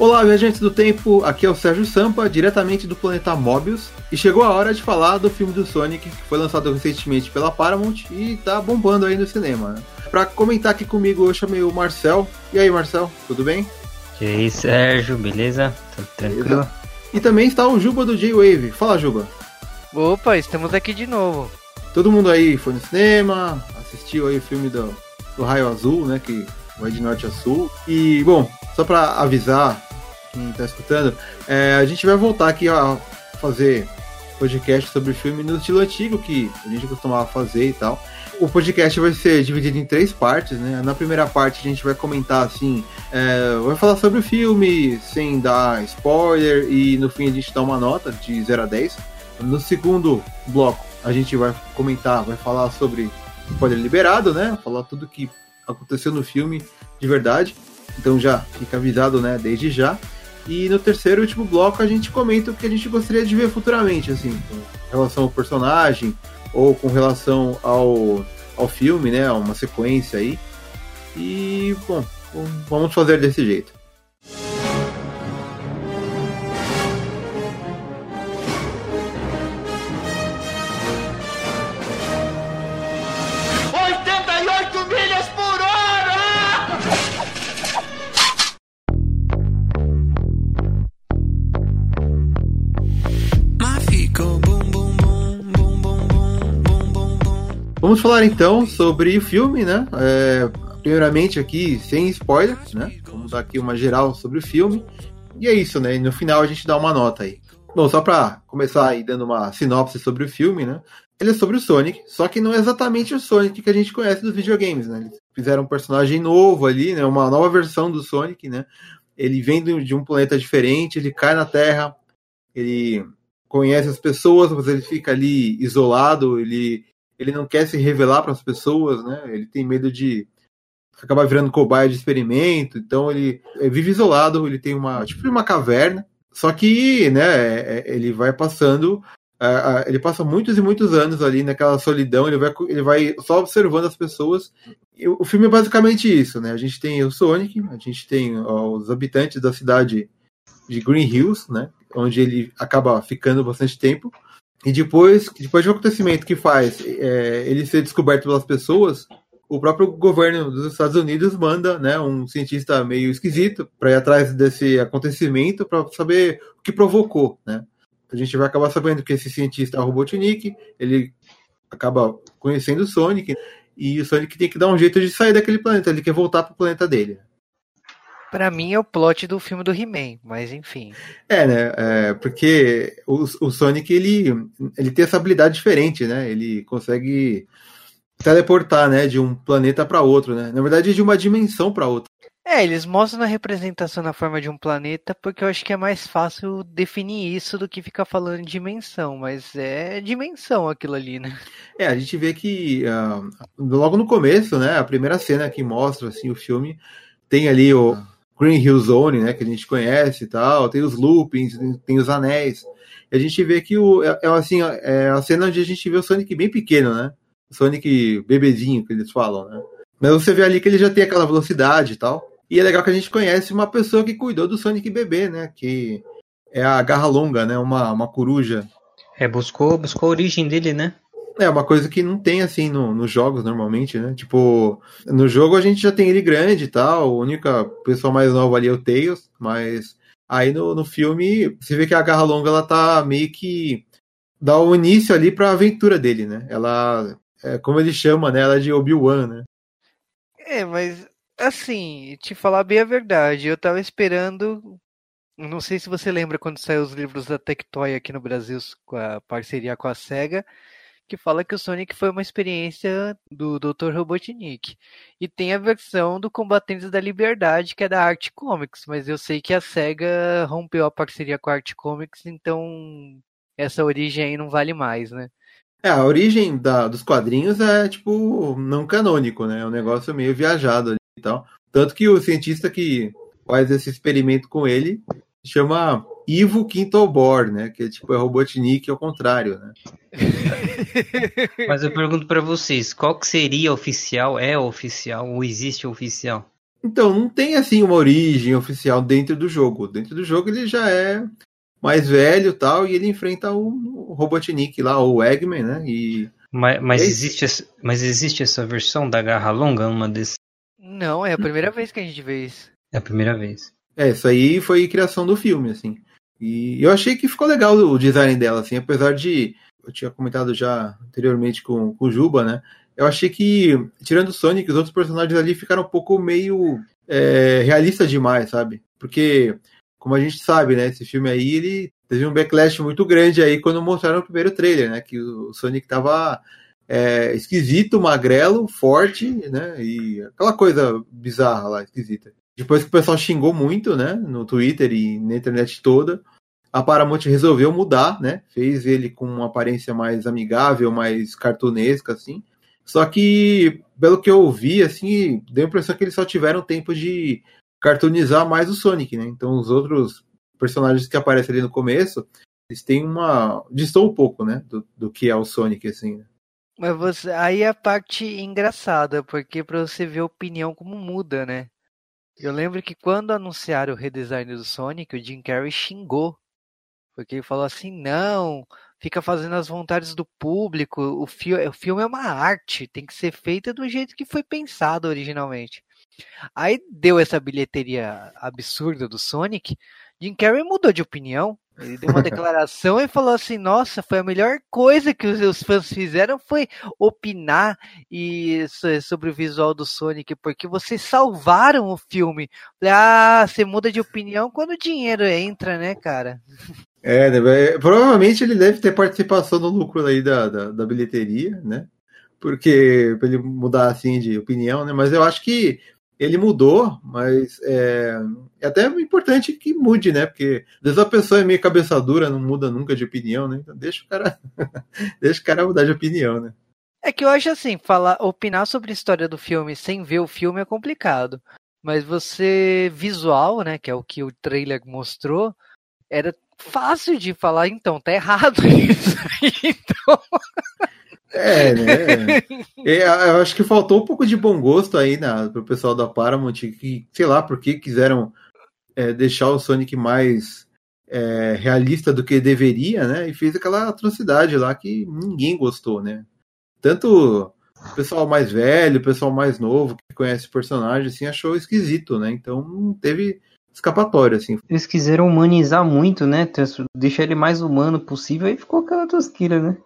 Olá, viajantes do tempo, aqui é o Sérgio Sampa, diretamente do planeta Mobius, e chegou a hora de falar do filme do Sonic, que foi lançado recentemente pela Paramount e tá bombando aí no cinema. Né? Pra comentar aqui comigo, eu chamei o Marcel. E aí, Marcel, tudo bem? E aí, Sérgio, beleza? Tudo tranquilo? Beleza. E também está o Juba do J-Wave. Fala, Juba. Opa, estamos aqui de novo. Todo mundo aí foi no cinema, assistiu aí o filme do, do Raio Azul, né, que vai de norte a sul. E, bom, só para avisar quem tá escutando, é, a gente vai voltar aqui a fazer podcast sobre filme no estilo antigo que a gente costumava fazer e tal. O podcast vai ser dividido em três partes, né? Na primeira parte a gente vai comentar assim, é, vai falar sobre o filme sem dar spoiler e no fim a gente dá uma nota de 0 a 10. No segundo bloco a gente vai comentar, vai falar sobre spoiler liberado, né? Falar tudo que aconteceu no filme de verdade. Então já fica avisado, né, desde já. E no terceiro e último bloco a gente comenta o que a gente gostaria de ver futuramente, assim, com relação ao personagem ou com relação ao, ao filme, né? Uma sequência aí. E, bom, vamos fazer desse jeito. Vamos falar então sobre o filme, né? É, primeiramente aqui, sem spoilers, né? Vamos dar aqui uma geral sobre o filme. E é isso, né? E no final a gente dá uma nota aí. Bom, só para começar aí dando uma sinopse sobre o filme, né? Ele é sobre o Sonic, só que não é exatamente o Sonic que a gente conhece dos videogames, né? Eles fizeram um personagem novo ali, né? Uma nova versão do Sonic, né? Ele vem de um planeta diferente, ele cai na Terra, ele conhece as pessoas, mas ele fica ali isolado, ele ele não quer se revelar para as pessoas, né? Ele tem medo de acabar virando cobaia de experimento, então ele, vive isolado, ele tem uma tipo uma caverna, só que, né, é, é, ele vai passando ele passa muitos e muitos anos ali naquela solidão, ele vai, ele vai só observando as pessoas. O filme é basicamente isso, né? A gente tem o Sonic, a gente tem os habitantes da cidade de Green Hills, né? Onde ele acaba ficando bastante tempo. E depois, depois de um acontecimento que faz é, ele ser descoberto pelas pessoas, o próprio governo dos Estados Unidos manda né, um cientista meio esquisito para ir atrás desse acontecimento para saber o que provocou. Né? A gente vai acabar sabendo que esse cientista é o Robotnik, ele acaba conhecendo o Sonic, e o Sonic tem que dar um jeito de sair daquele planeta, ele quer voltar para o planeta dele. Para mim é o plot do filme do He-Man, mas enfim. É, né? É, porque o, o Sonic ele, ele tem essa habilidade diferente, né? Ele consegue teleportar, né, de um planeta para outro, né? Na verdade, de uma dimensão para outra. É, eles mostram a representação na forma de um planeta porque eu acho que é mais fácil definir isso do que ficar falando dimensão, mas é dimensão aquilo ali, né? É, a gente vê que uh, logo no começo, né, a primeira cena que mostra assim o filme tem ali o, Green Hill Zone, né, que a gente conhece e tal, tem os loopings, tem os anéis. E a gente vê que o, é, é, assim, é a cena onde a gente vê o Sonic bem pequeno, né? O Sonic bebezinho, que eles falam, né? Mas você vê ali que ele já tem aquela velocidade e tal. E é legal que a gente conhece uma pessoa que cuidou do Sonic bebê, né? Que é a Garra Longa, né? Uma, uma coruja. É, buscou, buscou a origem dele, né? É uma coisa que não tem assim no, nos jogos normalmente, né? Tipo, no jogo a gente já tem ele grande e tal, a única pessoa mais nova ali é o Tails, mas aí no, no filme você vê que a Garra Longa ela tá meio que dá o início ali para a aventura dele, né? Ela é, como ele chama, né? Ela é de Obi-Wan, né? É, mas assim, te falar bem a verdade, eu tava esperando não sei se você lembra quando saiu os livros da Tectoy aqui no Brasil com a parceria com a SEGA, que fala que o Sonic foi uma experiência do Dr. Robotnik. E tem a versão do Combatentes da Liberdade, que é da Art Comics, mas eu sei que a SEGA rompeu a parceria com a Art Comics, então essa origem aí não vale mais, né? É, a origem da, dos quadrinhos é, tipo, não canônico, né? É um negócio meio viajado ali e tal. Tanto que o cientista que faz esse experimento com ele chama Ivo Quintobor, né? Que é tipo é Robotnik ao contrário, né? Mas eu pergunto para vocês, qual que seria oficial? É oficial ou existe oficial? Então, não tem assim uma origem oficial dentro do jogo. Dentro do jogo ele já é mais velho tal, e ele enfrenta o, Robotnik lá, o Eggman, né? E. Mas, mas, é existe, mas existe essa versão da garra longa, uma desses. Não, é a primeira vez que a gente vê isso. É a primeira vez. É, isso aí foi criação do filme, assim. E eu achei que ficou legal o design dela, assim, apesar de. Eu tinha comentado já anteriormente com, com o Juba, né? Eu achei que, tirando o Sonic, os outros personagens ali ficaram um pouco meio é, realista demais, sabe? Porque, como a gente sabe, né? Esse filme aí, ele teve um backlash muito grande aí quando mostraram o primeiro trailer, né? Que o Sonic tava é, esquisito, magrelo, forte, né? E aquela coisa bizarra lá, esquisita. Depois que o pessoal xingou muito, né? No Twitter e na internet toda, a Paramount resolveu mudar, né? Fez ele com uma aparência mais amigável, mais cartunesca, assim. Só que, pelo que eu ouvi, assim, deu a impressão que eles só tiveram tempo de cartoonizar mais o Sonic, né? Então os outros personagens que aparecem ali no começo, eles têm uma. distou um pouco, né? Do, do que é o Sonic, assim. Né? Mas você, aí é a parte engraçada, porque para você ver a opinião como muda, né? Eu lembro que quando anunciaram o redesign do Sonic, o Jim Carrey xingou. Porque ele falou assim: não, fica fazendo as vontades do público. O, fi o filme é uma arte, tem que ser feita do jeito que foi pensado originalmente. Aí deu essa bilheteria absurda do Sonic. Jim Carrey mudou de opinião. Ele deu uma declaração e falou assim: Nossa, foi a melhor coisa que os fãs fizeram foi opinar e sobre o visual do Sonic, porque vocês salvaram o filme. Ah, você muda de opinião quando o dinheiro entra, né, cara? É, deve, provavelmente ele deve ter participação no lucro aí da, da, da bilheteria, né? Porque ele mudar assim de opinião, né? Mas eu acho que ele mudou, mas é, é, até importante que mude, né? Porque às vezes a pessoa é meio cabeça dura, não muda nunca de opinião, né? Então deixa o cara, deixa o cara mudar de opinião, né? É que eu acho assim, falar, opinar sobre a história do filme sem ver o filme é complicado. Mas você visual, né, que é o que o trailer mostrou, era fácil de falar, então, tá errado isso. então... É, né? É, eu acho que faltou um pouco de bom gosto aí na, pro pessoal da Paramount, que, sei lá, porque quiseram é, deixar o Sonic mais é, realista do que deveria, né? E fez aquela atrocidade lá que ninguém gostou, né? Tanto o pessoal mais velho, o pessoal mais novo, que conhece o personagem, assim, achou esquisito, né? Então não teve escapatória, assim. Eles quiseram humanizar muito, né? Deixar ele mais humano possível e ficou aquela tosqueira, né?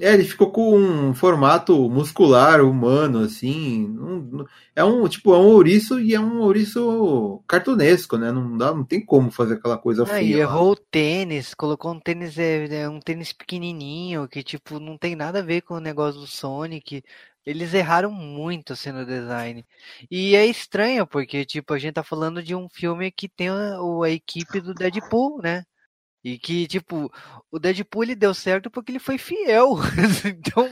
É, ele ficou com um formato muscular humano, assim. Um, é um tipo, é um ouriço e é um ouriço cartunesco, né? Não, dá, não tem como fazer aquela coisa ah, E errou o tênis, colocou um tênis, é, é, um tênis pequenininho, que tipo, não tem nada a ver com o negócio do Sonic. Eles erraram muito assim no design. E é estranho, porque, tipo, a gente tá falando de um filme que tem a, a equipe do Deadpool, né? E que, tipo, o Deadpool ele deu certo porque ele foi fiel. então.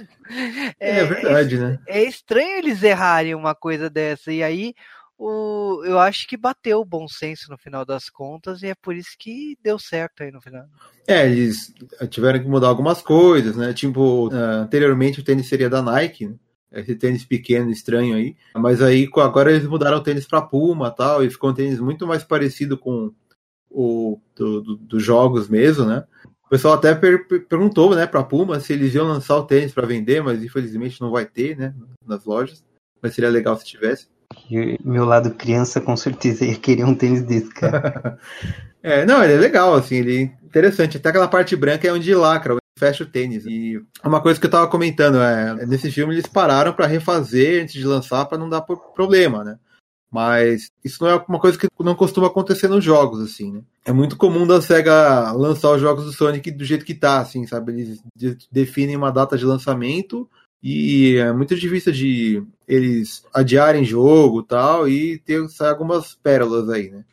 É, é verdade, é, né? É estranho eles errarem uma coisa dessa. E aí, o, eu acho que bateu o bom senso no final das contas. E é por isso que deu certo aí no final. É, eles tiveram que mudar algumas coisas, né? Tipo, uh, anteriormente o tênis seria da Nike, né? esse tênis pequeno, estranho aí. Mas aí agora eles mudaram o tênis para Puma tal, e ficou um tênis muito mais parecido com o do, do, dos jogos mesmo, né? O pessoal até per perguntou, né, para Puma se eles iam lançar o tênis para vender, mas infelizmente não vai ter, né, nas lojas. Mas seria legal se tivesse. Meu lado criança com certeza ia querer um tênis desse, cara. é, não, ele é legal, assim, ele é interessante. Até aquela parte branca é onde lacra, fecha o tênis. E uma coisa que eu tava comentando é, nesse filme eles pararam para refazer antes de lançar para não dar problema, né? Mas isso não é uma coisa que não costuma acontecer nos jogos, assim, né? É muito comum da SEGA lançar os jogos do Sonic do jeito que tá, assim, sabe? Eles definem uma data de lançamento e é muito difícil de eles adiarem jogo tal e ter algumas pérolas aí, né?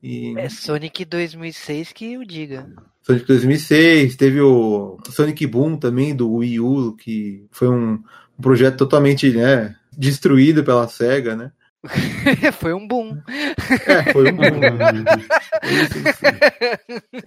E... É Sonic 2006 que eu diga. Sonic 2006, teve o Sonic Boom também do Wii U, que foi um, um projeto totalmente né, destruído pela SEGA, né? foi um boom. É, foi um boom.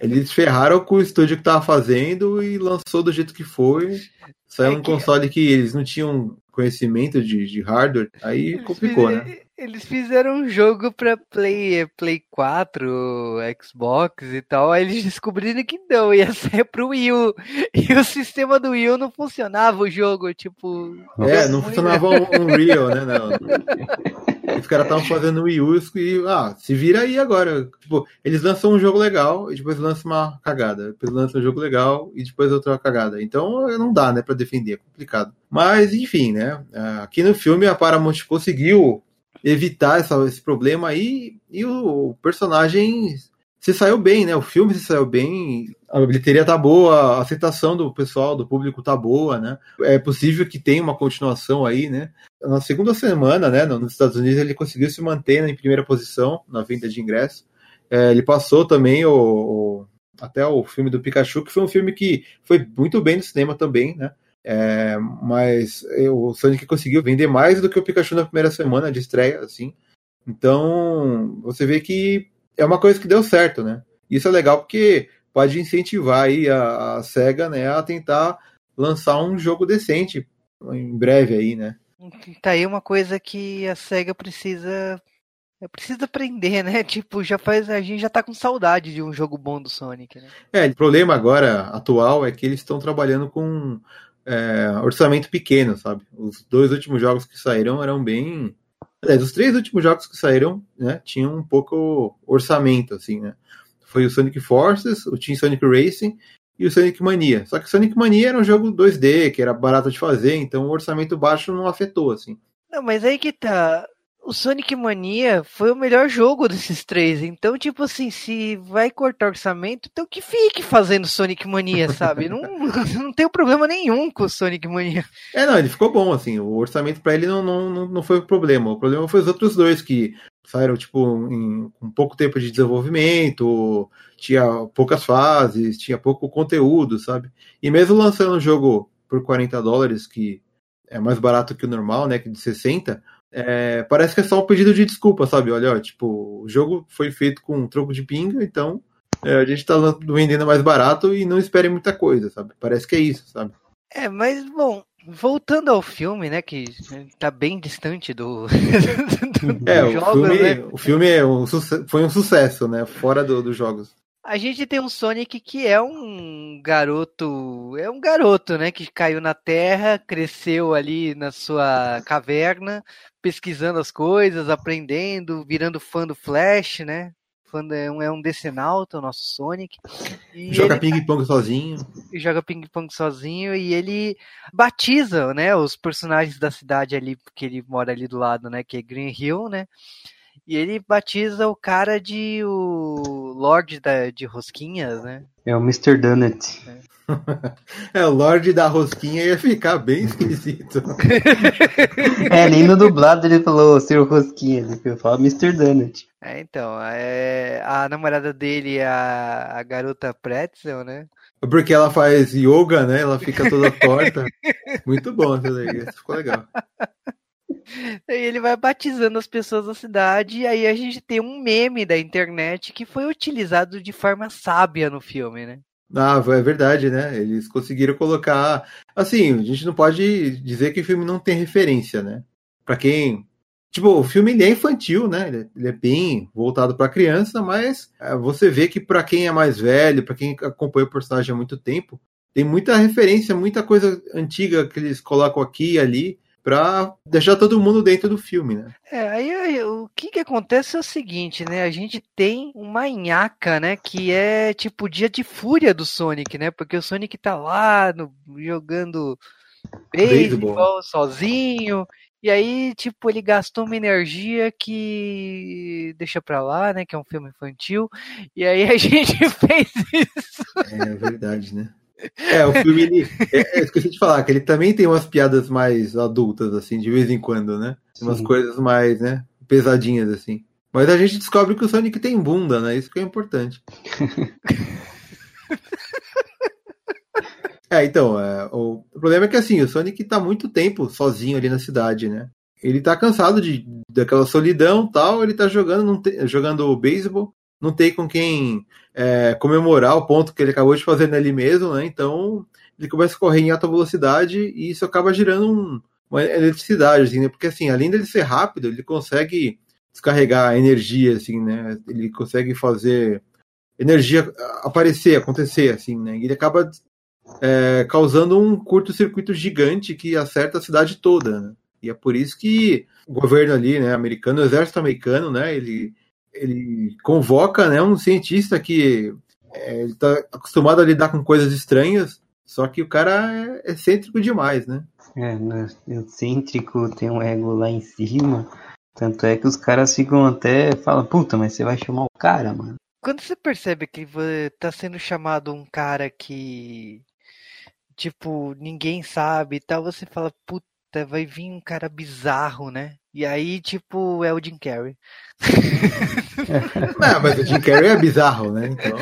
Eles ferraram com o estúdio que tava fazendo e lançou do jeito que foi. Saiu é um que... console que eles não tinham conhecimento de, de hardware, aí complicou, né? Eles fizeram um jogo pra Play, Play 4, Xbox e tal, aí eles descobriram que não, ia ser pro Wii U. E o sistema do Wii U não funcionava o jogo, tipo. É, não funcionava um Unreal, né? Não. Os caras estavam fazendo Wii U e, ah, se vira aí agora. Tipo, eles lançam um jogo legal e depois lançam uma cagada. Depois lançam um jogo legal e depois outra cagada. Então não dá, né, pra defender, é complicado. Mas, enfim, né? Aqui no filme a Paramount conseguiu evitar essa, esse problema aí e o personagem se saiu bem, né? O filme se saiu bem, a bilheteria tá boa, a aceitação do pessoal, do público tá boa, né? É possível que tenha uma continuação aí, né? Na segunda semana, né, nos Estados Unidos, ele conseguiu se manter em primeira posição na venda de ingressos. É, ele passou também o, o, até o filme do Pikachu, que foi um filme que foi muito bem no cinema também, né? É, mas o Sonic conseguiu vender mais do que o Pikachu na primeira semana de estreia, assim. Então, você vê que é uma coisa que deu certo, né? Isso é legal porque pode incentivar aí a, a SEGA, né, a tentar lançar um jogo decente em breve aí, né? Tá aí uma coisa que a SEGA precisa precisa aprender, né? Tipo, já faz a gente já tá com saudade de um jogo bom do Sonic, né? É, o problema agora atual é que eles estão trabalhando com é, orçamento pequeno, sabe? Os dois últimos jogos que saíram eram bem. Aliás, os três últimos jogos que saíram, né, tinham um pouco orçamento, assim, né? Foi o Sonic Forces, o Team Sonic Racing e o Sonic Mania. Só que o Sonic Mania era um jogo 2D, que era barato de fazer, então o orçamento baixo não afetou, assim. Não, mas aí que tá o Sonic Mania foi o melhor jogo desses três. Então, tipo assim, se vai cortar orçamento, então que fique fazendo Sonic Mania, sabe? não, não tem problema nenhum com o Sonic Mania. É, não, ele ficou bom, assim. O orçamento para ele não, não, não foi o problema. O problema foi os outros dois que saíram, tipo, em, com pouco tempo de desenvolvimento, tinha poucas fases, tinha pouco conteúdo, sabe? E mesmo lançando um jogo por 40 dólares, que é mais barato que o normal, né? Que de 60 é, parece que é só um pedido de desculpa, sabe? Olha, ó, tipo, o jogo foi feito com um troco de pinga, então é, a gente tá vendendo mais barato e não espere muita coisa, sabe? Parece que é isso, sabe? É, mas, bom, voltando ao filme, né, que tá bem distante do, do é, o filme, né? o filme é um, foi um sucesso, né, fora do, dos jogos. A gente tem um Sonic que é um garoto, é um garoto, né, que caiu na Terra, cresceu ali na sua caverna, pesquisando as coisas, aprendendo, virando fã do Flash, né? Fã de, é um, é um decenalta, o nosso Sonic. E joga ping-pong sozinho. Joga ping-pong sozinho e ele batiza, né, os personagens da cidade ali, porque ele mora ali do lado, né, que é Green Hill, né? E ele batiza o cara de o Lorde da, de Rosquinhas, né? É o Mr. Donut. É. é, o Lorde da Rosquinha ia ficar bem esquisito. é, nem no dublado ele falou Sr. Rosquinha, ele falou Mr. Donut. É, então, é, a namorada dele é a, a garota Pretzel, né? Porque ela faz yoga, né? Ela fica toda torta. Muito bom isso daí, ficou legal. Ele vai batizando as pessoas da cidade, e aí a gente tem um meme da internet que foi utilizado de forma sábia no filme, né? Ah, é verdade, né? Eles conseguiram colocar. Assim, a gente não pode dizer que o filme não tem referência, né? Pra quem. Tipo, o filme é infantil, né? Ele é, é bem voltado para criança, mas é, você vê que para quem é mais velho, para quem acompanha o personagem há muito tempo, tem muita referência, muita coisa antiga que eles colocam aqui e ali para deixar todo mundo dentro do filme, né? É, aí, aí, o que que acontece é o seguinte, né? A gente tem uma nhaca, né? Que é tipo o dia de fúria do Sonic, né? Porque o Sonic tá lá no, jogando beisebol sozinho. E aí, tipo, ele gastou uma energia que deixa pra lá, né? Que é um filme infantil. E aí a gente fez isso. É verdade, né? É, o filme, ele, é, é, esqueci de falar, que ele também tem umas piadas mais adultas, assim, de vez em quando, né? Umas Sim. coisas mais, né, pesadinhas, assim. Mas a gente descobre que o Sonic tem bunda, né? Isso que é importante. é, então, é, o, o, problema é que, assim, o Sonic tá muito tempo sozinho ali na cidade, né? Ele tá cansado de, daquela solidão tal, ele tá jogando, jogando beisebol, não tem com quem é, comemorar o ponto que ele acabou de fazer nele mesmo, né? Então ele começa a correr em alta velocidade e isso acaba gerando um, uma eletricidade, assim, né? Porque assim, além dele ser rápido, ele consegue descarregar energia, assim, né? Ele consegue fazer energia aparecer, acontecer, assim, né? E ele acaba é, causando um curto-circuito gigante que acerta a cidade toda, né? E é por isso que o governo ali, né, americano, o exército americano, né, ele, ele convoca, né, um cientista que é, ele tá acostumado a lidar com coisas estranhas, só que o cara é excêntrico demais, né? É, né, excêntrico, tem um ego lá em cima. Tanto é que os caras ficam até falam, puta, mas você vai chamar o cara, mano. Quando você percebe que tá sendo chamado um cara que, tipo, ninguém sabe e tal, você fala, puta, vai vir um cara bizarro, né? E aí, tipo, é o Jim Carrey. Não, mas o Jim Carrey é bizarro, né? Então...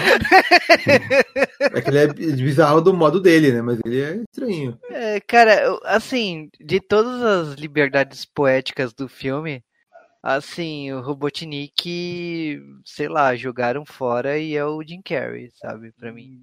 É que ele é bizarro do modo dele, né? Mas ele é estranho. É, cara, assim, de todas as liberdades poéticas do filme, assim, o Robotnik, sei lá, jogaram fora e é o Jim Carrey, sabe? Pra mim.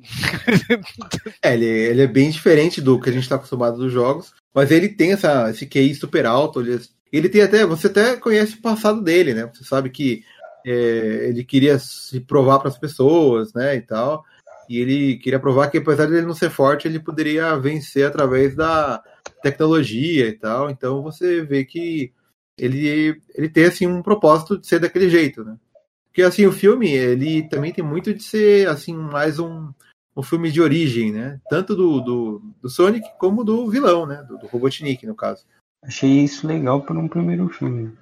é, ele, ele é bem diferente do que a gente tá acostumado dos jogos, mas ele tem essa, esse QI super alto, ele, ele tem até, você até conhece o passado dele, né? Você sabe que é, ele queria se provar para as pessoas, né, e tal. E ele queria provar que apesar de ele não ser forte, ele poderia vencer através da tecnologia e tal. Então você vê que ele, ele tem assim um propósito de ser daquele jeito, né? Porque assim o filme ele também tem muito de ser assim mais um, um filme de origem, né? Tanto do, do, do Sonic como do vilão, né? Do, do Robotnik no caso. Achei isso legal para um primeiro filme.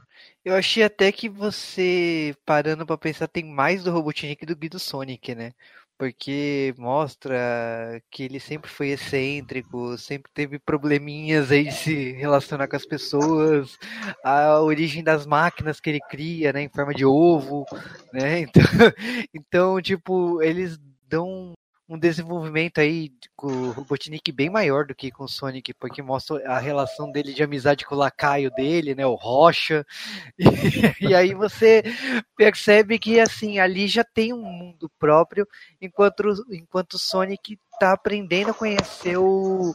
Eu achei até que você, parando para pensar, tem mais do Robotnik do que do Sonic, né? porque mostra que ele sempre foi excêntrico, sempre teve probleminhas aí de se relacionar com as pessoas, a origem das máquinas que ele cria, né, em forma de ovo, né? Então, então tipo, eles dão um desenvolvimento aí com o Robotnik bem maior do que com o Sonic, porque mostra a relação dele de amizade com o lacaio dele, né, o Rocha. E, e aí você percebe que assim, ali já tem um mundo próprio, enquanto enquanto o Sonic está aprendendo a conhecer o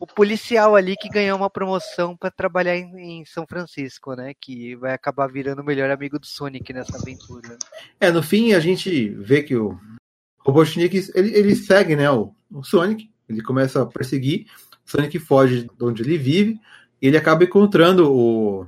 o policial ali que ganhou uma promoção para trabalhar em, em, São Francisco, né? Que vai acabar virando o melhor amigo do Sonic nessa aventura. É, no fim a gente vê que o, Robotnik, ele, ele segue, né, o, o Sonic, ele começa a perseguir, Sonic foge de onde ele vive, e ele acaba encontrando o,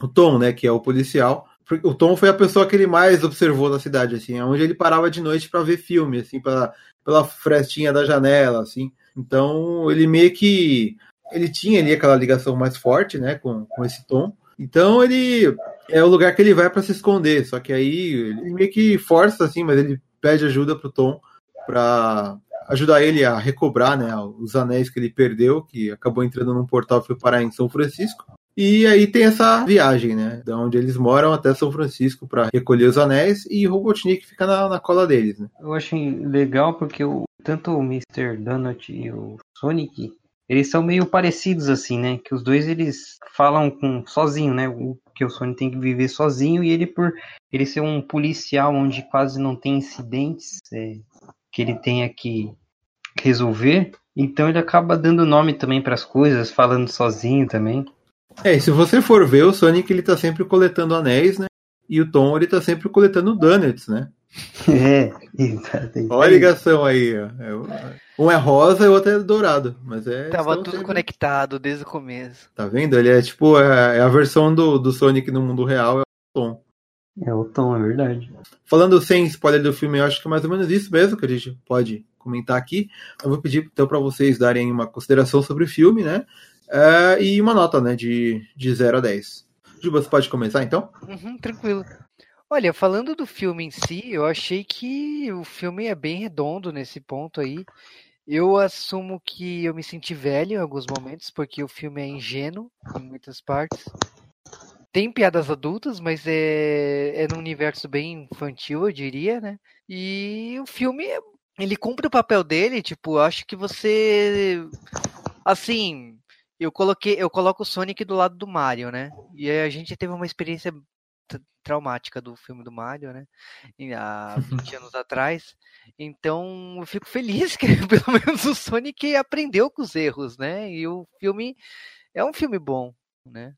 o Tom, né, que é o policial. O Tom foi a pessoa que ele mais observou na cidade, assim, onde ele parava de noite para ver filme, assim, pra, pela frestinha da janela, assim. Então, ele meio que ele tinha ali aquela ligação mais forte, né, com, com esse Tom. Então, ele é o lugar que ele vai para se esconder, só que aí ele meio que força assim, mas ele pede ajuda pro Tom para ajudar ele a recobrar né, os anéis que ele perdeu, que acabou entrando num portal e foi parar em São Francisco. E aí tem essa viagem, né? Da onde eles moram até São Francisco para recolher os anéis e o Robotnik fica na, na cola deles, né? Eu achei legal porque o, tanto o Mr. Donut e o Sonic, eles são meio parecidos assim, né? Que os dois eles falam com sozinho, né? O que o Sonic tem que viver sozinho e ele por ele ser um policial onde quase não tem incidentes é, que ele tenha que resolver, então ele acaba dando nome também para as coisas, falando sozinho também. É, e se você for ver, o Sonic ele tá sempre coletando anéis, né? E o Tom ele tá sempre coletando donuts, né? É, exatamente. Olha a ligação aí, ó. É, um é rosa e o outro é dourado. Mas é. Tava tudo sempre... conectado desde o começo. Tá vendo? Ele é tipo, é, é, a versão do, do Sonic no mundo real, é o Tom. É o Tom, é verdade. Falando sem spoiler do filme, eu acho que é mais ou menos isso mesmo que a gente pode comentar aqui. Eu vou pedir então para vocês darem uma consideração sobre o filme, né? É, e uma nota, né, de, de 0 a 10. Juba, você pode começar então? Uhum, tranquilo. Olha, falando do filme em si, eu achei que o filme é bem redondo nesse ponto aí. Eu assumo que eu me senti velho em alguns momentos, porque o filme é ingênuo em muitas partes. Tem piadas adultas, mas é, é num universo bem infantil, eu diria, né? E o filme, ele cumpre o papel dele, tipo, acho que você. Assim, eu coloquei, eu coloco o Sonic do lado do Mario, né? E a gente teve uma experiência traumática do filme do Mario, né? Há 20 anos atrás. Então, eu fico feliz que pelo menos o Sonic aprendeu com os erros, né? E o filme é um filme bom, né?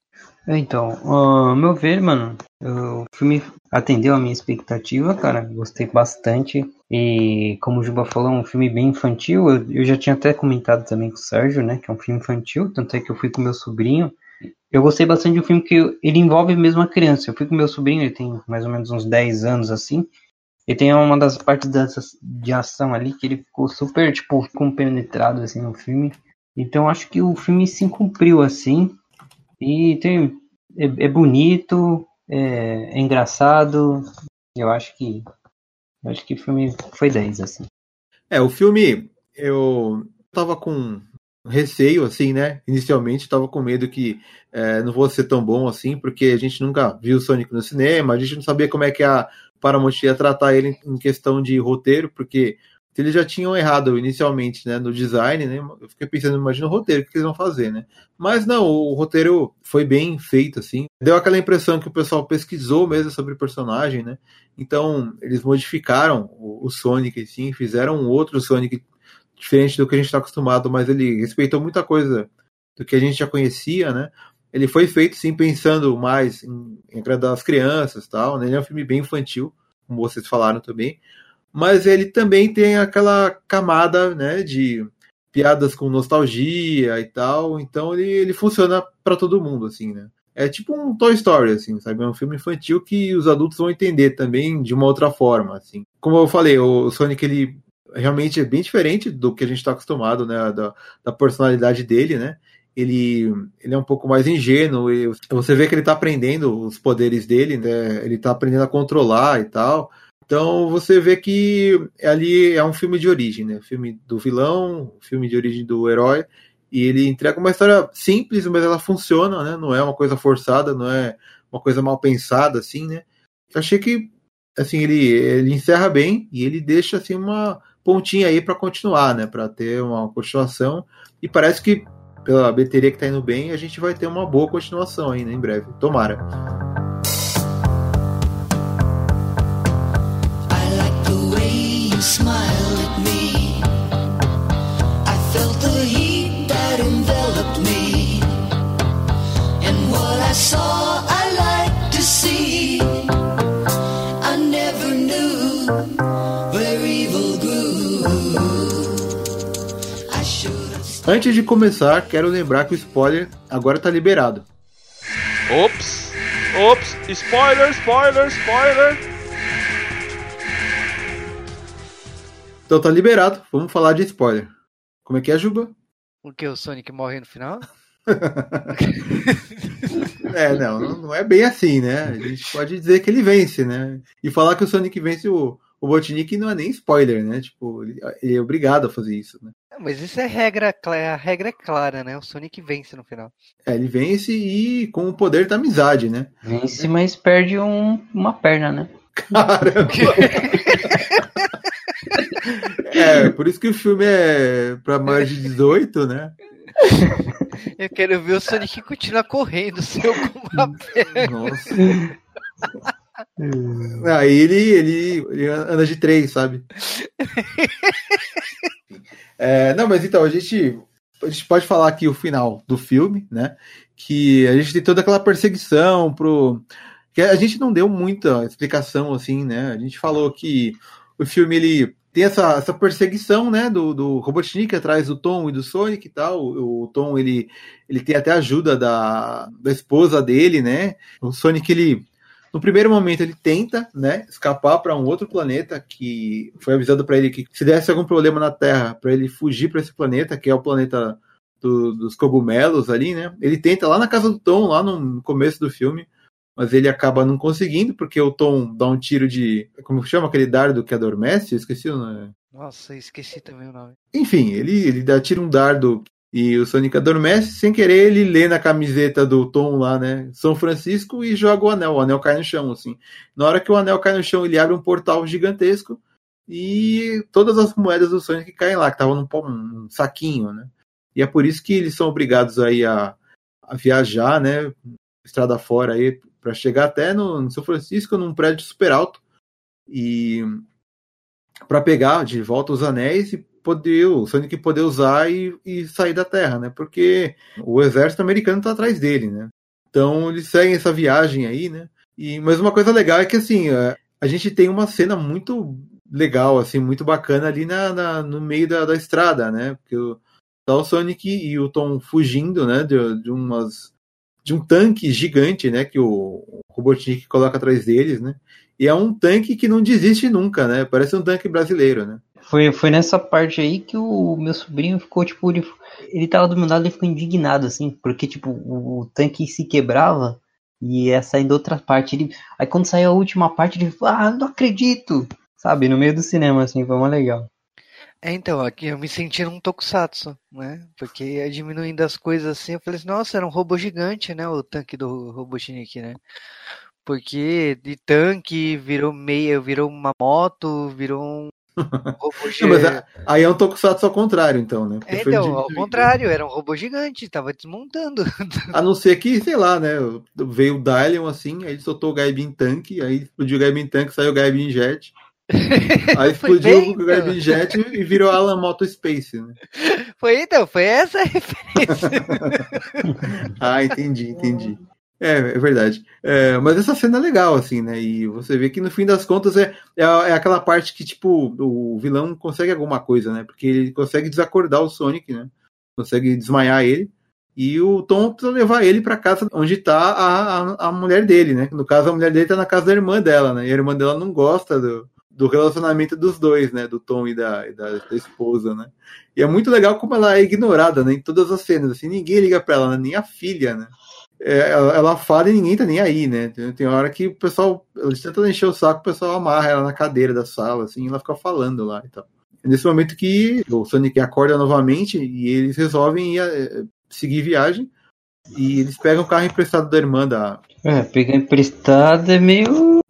Então, ao meu ver, mano, o filme atendeu a minha expectativa, cara. Gostei bastante. E como o Juba falou, é um filme bem infantil. Eu, eu já tinha até comentado também com o Sérgio, né? Que é um filme infantil. Tanto é que eu fui com meu sobrinho. Eu gostei bastante do filme que ele envolve mesmo a criança. Eu fui com meu sobrinho, ele tem mais ou menos uns 10 anos assim. E tem uma das partes dessas, de ação ali que ele ficou super, tipo, compenetrado assim no filme. Então acho que o filme se cumpriu assim. E tem, é, é bonito, é, é, engraçado. Eu acho que. Eu acho que o filme foi 10, assim. É, o filme. Eu tava com receio, assim, né? Inicialmente, tava com medo que é, não fosse ser tão bom assim, porque a gente nunca viu o Sonic no cinema, a gente não sabia como é que a Paramount ia tratar ele em questão de roteiro, porque eles já tinham errado inicialmente né, no design, né? Eu fiquei pensando, imagina o roteiro, o que eles vão fazer, né? Mas não, o roteiro foi bem feito, assim. Deu aquela impressão que o pessoal pesquisou mesmo sobre o personagem, né? Então, eles modificaram o, o Sonic, assim, fizeram um outro Sonic diferente do que a gente está acostumado, mas ele respeitou muita coisa do que a gente já conhecia, né? Ele foi feito, sim, pensando mais em, em agradar as crianças tal, né? Ele é um filme bem infantil, como vocês falaram também mas ele também tem aquela camada né, de piadas com nostalgia e tal, então ele, ele funciona para todo mundo, assim, né? É tipo um Toy Story, assim, sabe? É um filme infantil que os adultos vão entender também de uma outra forma, assim. Como eu falei, o Sonic, ele realmente é bem diferente do que a gente está acostumado, né? Da, da personalidade dele, né? Ele, ele é um pouco mais ingênuo, e você vê que ele está aprendendo os poderes dele, né? Ele está aprendendo a controlar e tal. Então você vê que ali é um filme de origem, né? Filme do vilão, filme de origem do herói, e ele entrega uma história simples, mas ela funciona, né? Não é uma coisa forçada, não é uma coisa mal pensada, assim, né? Eu achei que assim ele, ele encerra bem e ele deixa assim uma pontinha aí para continuar, né? Para ter uma continuação e parece que pela bateria que tá indo bem, a gente vai ter uma boa continuação né, em breve. Tomara. I Antes de começar, quero lembrar que o spoiler agora tá liberado. Ops! Ops! Spoiler, spoiler, spoiler! Então tá liberado. Vamos falar de spoiler. Como é que é, Juba? O que? O Sonic morre no final? é, não, não é bem assim, né? A gente pode dizer que ele vence, né? E falar que o Sonic vence o, o Botnik não é nem spoiler, né? Tipo, ele, é obrigado a fazer isso, né? Mas isso é regra, a regra é clara, né? O Sonic vence no final. É, ele vence e com o poder da amizade, né? Vence, mas perde um, uma perna, né? Caramba! É, por isso que o filme é pra mais de 18, né? Eu quero ver o Sonic continuar correndo, seu com uma perna. Nossa. Aí ele, ele, ele anda de três, sabe? É, não, mas então, a gente, a gente pode falar aqui o final do filme, né? Que a gente tem toda aquela perseguição pro. Que a gente não deu muita explicação, assim, né? A gente falou que o filme ele tem essa, essa perseguição, né, do, do Robotnik atrás do Tom e do Sonic e tal. O, o, Tom, ele, ele tem até ajuda da, da esposa dele, né? O Sonic, ele, no primeiro momento, ele tenta, né, escapar para um outro planeta que foi avisado para ele que se desse algum problema na Terra, para ele fugir para esse planeta, que é o planeta do, dos cogumelos ali, né? Ele tenta lá na casa do Tom, lá no começo do filme mas ele acaba não conseguindo, porque o Tom dá um tiro de. Como chama aquele dardo que adormece? Eu esqueci o nome. Nossa, esqueci também o nome. Enfim, ele, ele dá, tira um dardo e o Sonic adormece. Sem querer, ele lê na camiseta do Tom lá, né? São Francisco e joga o anel. O anel cai no chão, assim. Na hora que o anel cai no chão, ele abre um portal gigantesco e todas as moedas do Sonic caem lá, que estavam num, num saquinho, né? E é por isso que eles são obrigados aí a, a viajar, né? Estrada fora aí para chegar até no, no, São Francisco, num prédio super alto, e para pegar de volta os anéis e poder, o Sonic poder usar e, e sair da Terra, né? Porque o exército americano tá atrás dele, né? Então eles seguem essa viagem aí, né? E, mas uma coisa legal é que assim, a, a gente tem uma cena muito legal, assim, muito bacana ali na, na no meio da, da estrada, né? Porque o, tá o Sonic e o Tom fugindo, né? De, de umas de um tanque gigante, né? Que o, o Robotnik coloca atrás deles, né? E é um tanque que não desiste nunca, né? Parece um tanque brasileiro, né? Foi, foi nessa parte aí que o meu sobrinho ficou, tipo, ele, ele tava do meu lado e ficou indignado, assim, porque, tipo, o, o tanque se quebrava e ia saindo outra parte. Ele, aí quando saiu a última parte, ele falou, ah, não acredito! Sabe, no meio do cinema, assim, foi uma legal. É, então, aqui eu me senti num tokusatsu, né? Porque diminuindo as coisas assim, eu falei assim, nossa, era um robô gigante, né? O tanque do Robotnik, né? Porque de tanque virou meia, virou uma moto, virou um robô Não, gigante. mas a- aí é um Tokusatsu ao contrário, então, né? É, então, ao contrário, era um robô gigante, tava desmontando. A não ser que, sei lá, né? Veio o Dylion assim, aí ele soltou o Gaibin Tank, aí explodiu o Gaibin Tank, saiu o Gaibin Jet. Aí explodiu bem, o Gaibin Jet e virou Alan Moto Space, né? Foi então, foi essa a referência. Ah, entendi, entendi. É, é verdade. É, mas essa cena é legal, assim, né? E você vê que no fim das contas é, é, é aquela parte que, tipo, o vilão consegue alguma coisa, né? Porque ele consegue desacordar o Sonic, né? Consegue desmaiar ele. E o Tom precisa levar ele pra casa onde tá a, a, a mulher dele, né? No caso, a mulher dele tá na casa da irmã dela, né? E a irmã dela não gosta do, do relacionamento dos dois, né? Do Tom e da, e da, esposa, né? E é muito legal como ela é ignorada, né? Em todas as cenas, assim, ninguém liga pra ela, né? nem a filha, né? É, ela, ela fala e ninguém tá nem aí, né? Tem, hora que o pessoal, eles tentam encher o saco, o pessoal amarra ela na cadeira da sala, assim, e ela fica falando lá e tal. É nesse momento que o Sonic acorda novamente e eles resolvem ir, é, seguir viagem e eles pegam o carro emprestado da irmã da, É, pegar emprestado é meio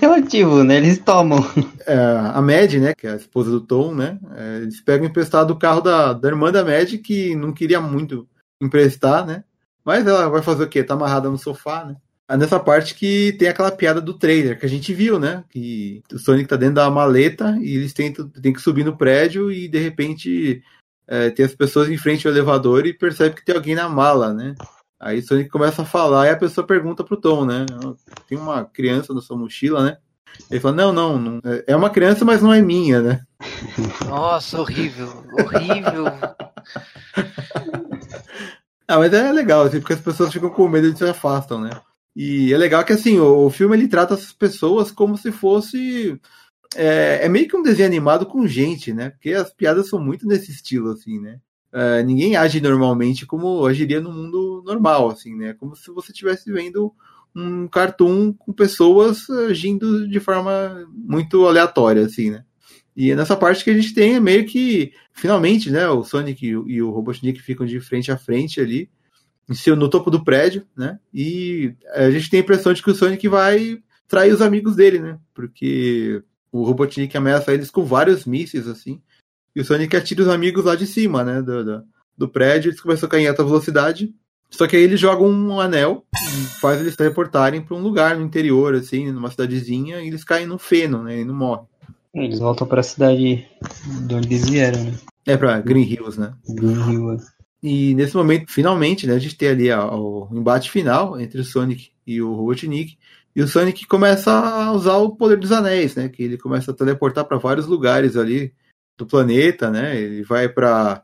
relativo, né? Eles tomam. é, a Mad, né, que é a esposa do Tom, né, é, eles pegam emprestado o carro da, da irmã da Mad, que não queria muito emprestar, né, mas ela vai fazer o quê? Tá amarrada no sofá, né. É nessa parte que tem aquela piada do trailer, que a gente viu, né, que o Sonic tá dentro da maleta e eles tentam, tem que subir no prédio e, de repente, é, tem as pessoas em frente ao elevador e percebe que tem alguém na mala, né. Aí o Sonic começa a falar e a pessoa pergunta pro Tom, né, tem uma criança na sua mochila, né, ele fala, não, não, não, é uma criança, mas não é minha, né? Nossa, horrível, horrível. Ah, mas é legal, assim, porque as pessoas ficam com medo e se afastam, né? E é legal que, assim, o, o filme ele trata as pessoas como se fosse. É, é meio que um desenho animado com gente, né? Porque as piadas são muito nesse estilo, assim, né? É, ninguém age normalmente como agiria no mundo normal, assim, né? Como se você estivesse vendo um cartoon com pessoas agindo de forma muito aleatória, assim, né? E é nessa parte que a gente tem meio que, finalmente, né, o Sonic e o, e o Robotnik ficam de frente a frente ali, no topo do prédio, né? E a gente tem a impressão de que o Sonic vai trair os amigos dele, né? Porque o Robotnik ameaça eles com vários mísseis, assim, e o Sonic atira os amigos lá de cima, né, do, do, do prédio, eles começam a cair em alta velocidade, só que aí eles jogam um anel e faz eles teleportarem para um lugar no interior, assim, numa cidadezinha, e eles caem no feno, né, e não morrem. Eles voltam pra cidade de onde eles vieram, né? É pra Green Hills, né? Green Hill. E nesse momento, finalmente, né, a gente tem ali a- o embate final entre o Sonic e o Robotnik. E o Sonic começa a usar o poder dos anéis, né? Que ele começa a teleportar para vários lugares ali do planeta, né? Ele vai para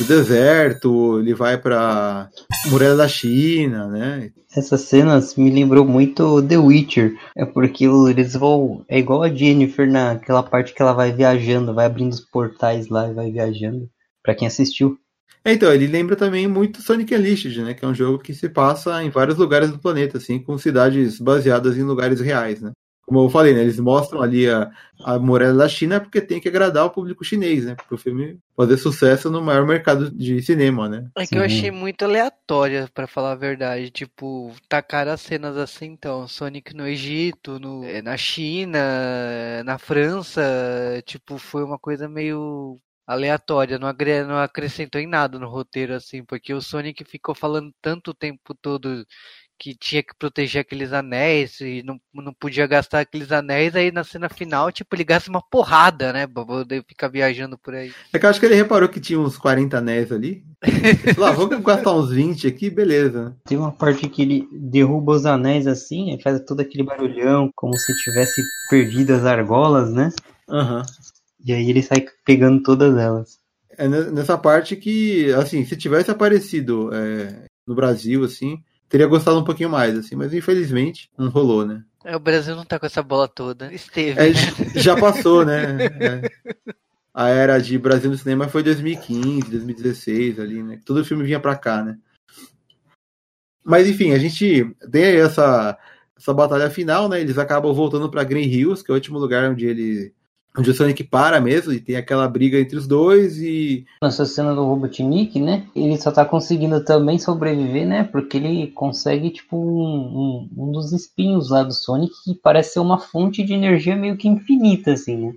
o deserto, ele vai para muralha da China, né? Essas cenas me lembrou muito The Witcher. É porque eles vão. É igual a Jennifer naquela parte que ela vai viajando, vai abrindo os portais lá e vai viajando. Pra quem assistiu. É, Então, ele lembra também muito Sonic Unleashed, né? Que é um jogo que se passa em vários lugares do planeta, assim, com cidades baseadas em lugares reais, né? Como eu falei, né? Eles mostram ali a, a muralha da China porque tem que agradar o público chinês, né? Para o filme fazer sucesso no maior mercado de cinema, né? É que eu Sim. achei muito aleatória, pra falar a verdade. Tipo, tacaram as cenas assim, então. Sonic no Egito, no, eh, na China, eh, na França. Tipo, foi uma coisa meio aleatória. Não, agre- não acrescentou em nada no roteiro, assim. Porque o Sonic ficou falando tanto o tempo todo que tinha que proteger aqueles anéis e não, não podia gastar aqueles anéis, aí na cena final, tipo, ele gasta uma porrada, né? Pra poder ficar viajando por aí. É que eu acho que ele reparou que tinha uns 40 anéis ali. Lá, vamos gastar uns 20 aqui, beleza. Tem uma parte que ele derruba os anéis assim, e faz todo aquele barulhão, como se tivesse perdido as argolas, né? Aham. Uhum. E aí ele sai pegando todas elas. É nessa parte que, assim, se tivesse aparecido é, no Brasil, assim, teria gostado um pouquinho mais, assim, mas infelizmente não rolou, né? É, o Brasil não tá com essa bola toda. Esteve. É, já passou, né? É. A era de Brasil no cinema foi 2015, 2016 ali, né? Todo filme vinha pra cá, né? Mas enfim, a gente tem aí essa, essa batalha final, né? Eles acabam voltando para Green Hills, que é o último lugar onde ele onde o Sonic para mesmo e tem aquela briga entre os dois e nessa cena do Robotnik, né? Ele só tá conseguindo também sobreviver, né? Porque ele consegue tipo um, um, um, dos espinhos lá do Sonic que parece ser uma fonte de energia meio que infinita, assim, né?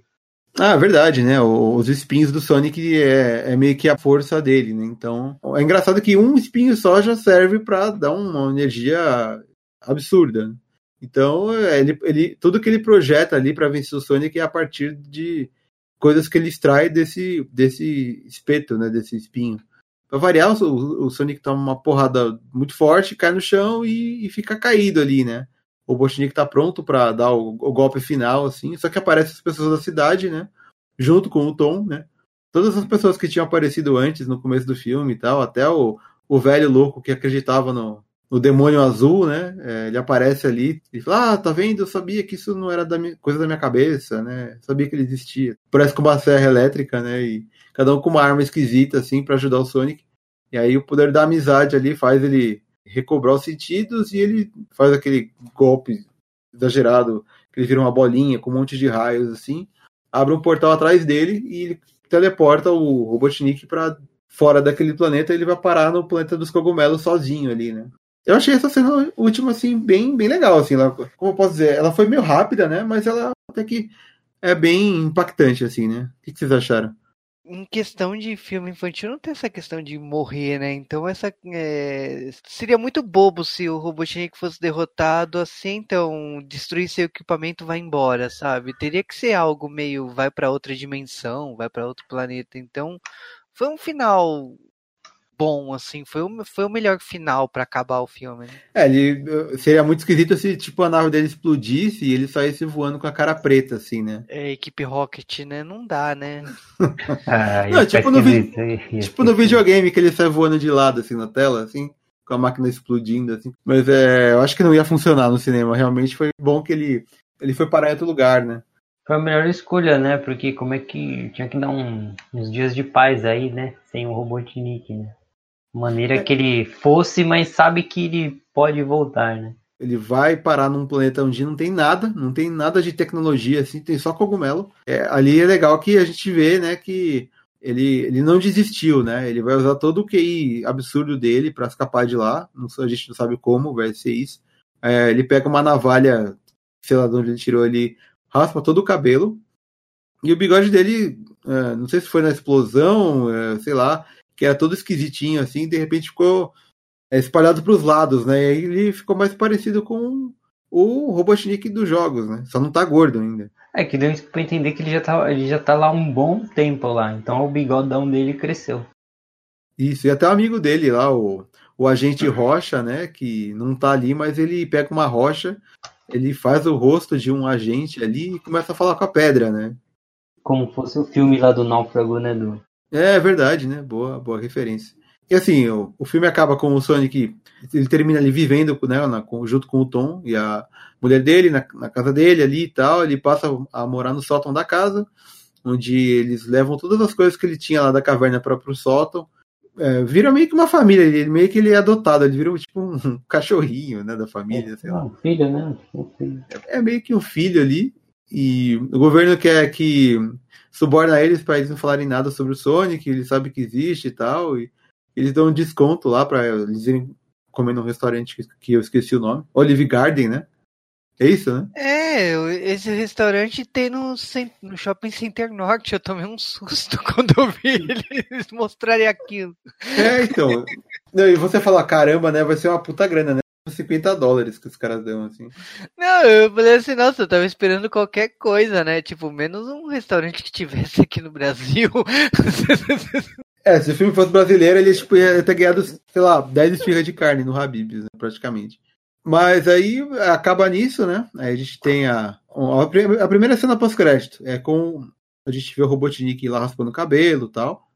Ah, verdade, né? Os espinhos do Sonic é, é meio que a força dele, né? Então é engraçado que um espinho só já serve para dar uma energia absurda. Então, é, ele, ele, tudo que ele projeta ali para vencer o Sonic é a partir de coisas que ele extrai desse, desse espeto, né, desse espinho. Para variar, o, o, Sonic toma uma porrada muito forte, cai no chão e, e fica caído ali, né? O Botnik tá pronto para dar o, o, golpe final, assim, só que aparecem as pessoas da cidade, né? Junto com o Tom, né? Todas as pessoas que tinham aparecido antes no começo do filme e tal, até o, o velho louco que acreditava no, o demônio azul, né? É, ele aparece ali e fala: Ah, tá vendo? Eu sabia que isso não era da minha, coisa da minha cabeça, né? sabia que ele existia. Parece com uma serra elétrica, né? E cada um com uma arma esquisita, assim, para ajudar o Sonic. E aí o poder da amizade ali faz ele recobrar os sentidos e ele faz aquele golpe exagerado, que ele vira uma bolinha com um monte de raios, assim. Abre um portal atrás dele e ele teleporta o Robotnik para fora daquele planeta. Ele vai parar no planeta dos cogumelos sozinho ali, né? Eu achei essa cena última, assim, bem, bem legal, assim, ela, como eu posso dizer, ela foi meio rápida, né, mas ela até que é bem impactante, assim, né? O que vocês acharam? Em questão de filme infantil, não tem essa questão de morrer, né? Então, essa é... seria muito bobo se o Robotnik fosse derrotado assim, então destruir seu equipamento vai embora, sabe? Teria que ser algo meio vai para outra dimensão, vai para outro planeta. Então, foi um final bom, assim. Foi o, foi o melhor final para acabar o filme. Né? É, ele seria muito esquisito se tipo a nave dele explodisse e ele saísse voando com a cara preta, assim, né? É, equipe Rocket, né? Não dá, né? ah, Não, tipo, no, vi... tipo no videogame que ele sai voando de lado, assim, na tela, assim. Com a máquina explodindo, assim. Mas é, eu acho que não ia funcionar no cinema. Realmente foi bom que ele, ele foi parar em outro lugar, né? Foi a melhor escolha, né? Porque como é que tinha que dar um, uns dias de paz aí, né? Sem o Robotnik, né? Maneira que ele fosse, mas sabe que ele pode voltar, né? Ele vai parar num planeta onde não tem nada, não tem nada de tecnologia, assim, tem só cogumelo. É, ali é legal que a gente vê, né, que ele, ele não desistiu, né? Ele vai usar todo o QI absurdo dele para escapar de lá. Não, a gente não sabe como vai ser isso. É, ele pega uma navalha, sei lá de onde ele tirou, ele raspa todo o cabelo. E o bigode dele, é, não sei se foi na explosão, é, sei lá, que era todo esquisitinho assim, de repente ficou é, espalhado para os lados, né? E aí ele ficou mais parecido com o Robotnik dos jogos, né? Só não tá gordo ainda. É que deu para entender que ele já tá, ele já tá lá um bom tempo lá, então o bigodão dele cresceu. Isso, e até o amigo dele lá, o, o agente Rocha, né? Que não tá ali, mas ele pega uma rocha, ele faz o rosto de um agente ali e começa a falar com a pedra, né? Como fosse o filme lá do Náufrago, né? Do, é verdade, né? Boa, boa referência. E assim, o, o filme acaba com o Sonic, ele termina ali vivendo né, na, junto com o Tom e a mulher dele na, na, casa dele ali e tal. Ele passa a morar no sótão da casa, onde eles levam todas as coisas que ele tinha lá da caverna para o sótão. É, vira meio que uma família, ele, meio que ele é adotado, ele vira tipo um cachorrinho né, da família, é, sei lá. Um filho, né? Um filho. É, é meio que um filho ali. E o governo quer que suborna eles para eles não falarem nada sobre o Sonic, eles sabem que existe e tal, e eles dão um desconto lá para eles irem comer num restaurante que eu esqueci o nome, Olive Garden, né? É isso, né? É, esse restaurante tem no, no Shopping Center Norte. Eu tomei um susto quando eu vi eles mostrarem aquilo. É, então. e você fala, caramba, né? Vai ser uma puta grana, né? 50 dólares que os caras dão, assim. Não, eu falei assim, nossa, eu tava esperando qualquer coisa, né? Tipo, menos um restaurante que tivesse aqui no Brasil. É, se o filme fosse brasileiro, ele tipo, ia ter ganhado, sei lá, 10 esfirras de carne no Habib's, né, praticamente. Mas aí acaba nisso, né? Aí a gente tem a, a, primeira cena pós-crédito. É com. A gente vê o Robotnik lá raspando o cabelo e tal.